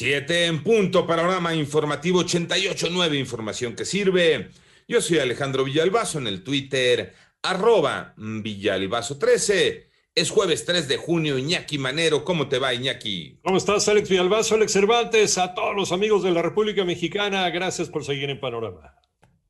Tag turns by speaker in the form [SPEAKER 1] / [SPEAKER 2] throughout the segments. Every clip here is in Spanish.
[SPEAKER 1] Siete en punto, panorama informativo 88.9, información que sirve. Yo soy Alejandro Villalbazo en el Twitter, arroba Villalbazo13. Es jueves 3 de junio, Iñaki Manero. ¿Cómo te va, Iñaki?
[SPEAKER 2] ¿Cómo estás, Alex Villalbazo, Alex Cervantes? A todos los amigos de la República Mexicana, gracias por seguir en Panorama.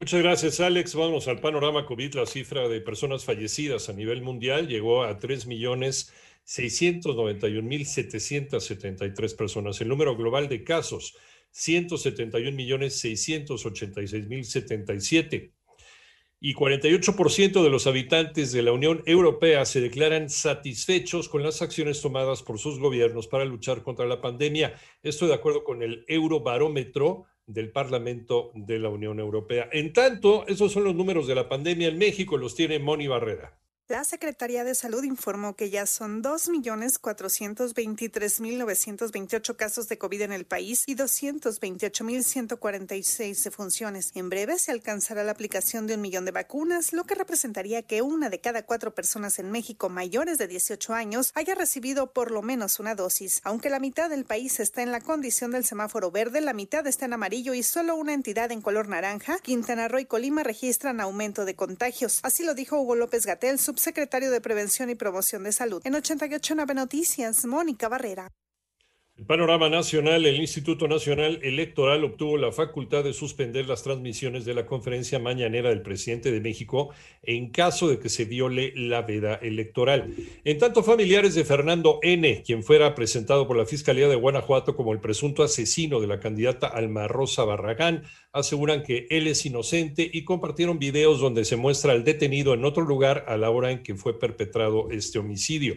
[SPEAKER 2] Muchas gracias, Alex. Vamos al panorama COVID. La cifra de personas fallecidas a nivel mundial llegó a 3 millones 691.773 personas. El número global de casos, 171.686.077. Y 48% de los habitantes de la Unión Europea se declaran satisfechos con las acciones tomadas por sus gobiernos para luchar contra la pandemia. Esto de acuerdo con el Eurobarómetro del Parlamento de la Unión Europea. En tanto, esos son los números de la pandemia en México, los tiene Moni Barrera.
[SPEAKER 3] La Secretaría de Salud informó que ya son 2.423.928 casos de COVID en el país y 228.146 defunciones. En breve se alcanzará la aplicación de un millón de vacunas, lo que representaría que una de cada cuatro personas en México mayores de 18 años haya recibido por lo menos una dosis. Aunque la mitad del país está en la condición del semáforo verde, la mitad está en amarillo y solo una entidad en color naranja, Quintana Roo y Colima registran aumento de contagios. Así lo dijo Hugo López Gatel, secretario de Prevención y Promoción de Salud. En 889 Noticias, Mónica Barrera.
[SPEAKER 2] El panorama nacional, el Instituto Nacional Electoral obtuvo la facultad de suspender las transmisiones de la conferencia mañanera del presidente de México en caso de que se viole la veda electoral. En tanto, familiares de Fernando N., quien fuera presentado por la Fiscalía de Guanajuato como el presunto asesino de la candidata Alma Rosa Barragán, aseguran que él es inocente y compartieron videos donde se muestra al detenido en otro lugar a la hora en que fue perpetrado este homicidio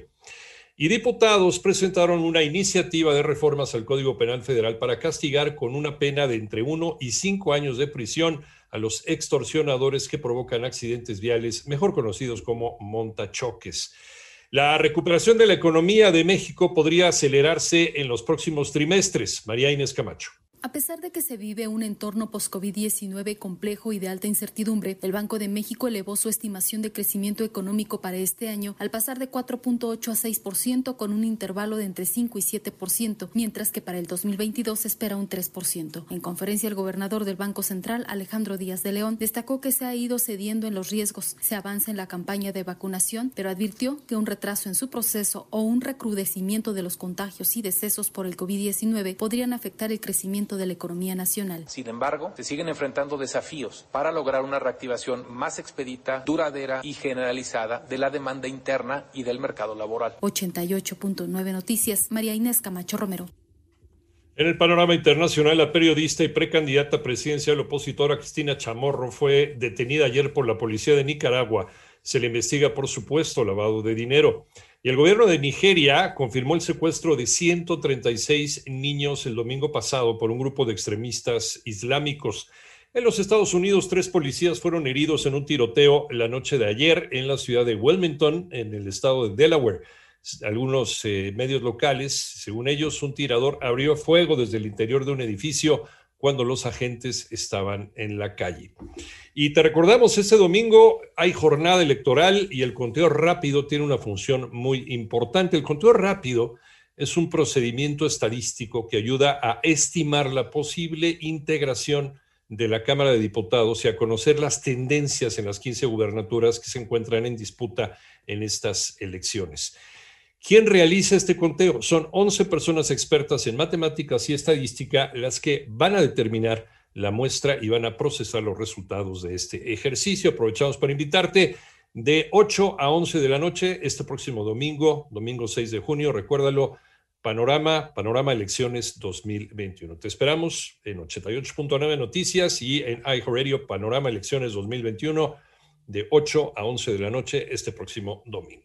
[SPEAKER 2] y diputados presentaron una iniciativa de reformas al Código Penal Federal para castigar con una pena de entre uno y cinco años de prisión a los extorsionadores que provocan accidentes viales, mejor conocidos como montachoques. La recuperación de la economía de México podría acelerarse en los próximos trimestres. María Inés Camacho.
[SPEAKER 4] A pesar de que se vive un entorno post-COVID-19 complejo y de alta incertidumbre, el Banco de México elevó su estimación de crecimiento económico para este año al pasar de 4.8 a 6% con un intervalo de entre 5 y 7%, mientras que para el 2022 se espera un 3%. En conferencia, el gobernador del Banco Central, Alejandro Díaz de León, destacó que se ha ido cediendo en los riesgos, se avanza en la campaña de vacunación, pero advirtió que un retraso en su proceso o un recrudecimiento de los contagios y decesos por el COVID-19 podrían afectar el crecimiento de la economía nacional.
[SPEAKER 5] Sin embargo, se siguen enfrentando desafíos para lograr una reactivación más expedita, duradera y generalizada de la demanda interna y del mercado laboral.
[SPEAKER 4] 88.9 Noticias, María Inés Camacho Romero.
[SPEAKER 2] En el panorama internacional, la periodista y precandidata presidencial opositora Cristina Chamorro fue detenida ayer por la policía de Nicaragua. Se le investiga por supuesto lavado de dinero. Y el gobierno de Nigeria confirmó el secuestro de 136 niños el domingo pasado por un grupo de extremistas islámicos. En los Estados Unidos, tres policías fueron heridos en un tiroteo la noche de ayer en la ciudad de Wilmington, en el estado de Delaware. Algunos eh, medios locales, según ellos, un tirador abrió fuego desde el interior de un edificio cuando los agentes estaban en la calle. Y te recordamos, este domingo hay jornada electoral y el conteo rápido tiene una función muy importante. El conteo rápido es un procedimiento estadístico que ayuda a estimar la posible integración de la Cámara de Diputados y a conocer las tendencias en las 15 gubernaturas que se encuentran en disputa en estas elecciones. ¿Quién realiza este conteo? Son 11 personas expertas en matemáticas y estadística las que van a determinar la muestra y van a procesar los resultados de este ejercicio. Aprovechamos para invitarte de 8 a 11 de la noche este próximo domingo, domingo 6 de junio, recuérdalo, Panorama, Panorama Elecciones 2021. Te esperamos en 88.9 Noticias y en iHeartRadio Panorama Elecciones 2021 de 8 a 11 de la noche este próximo domingo.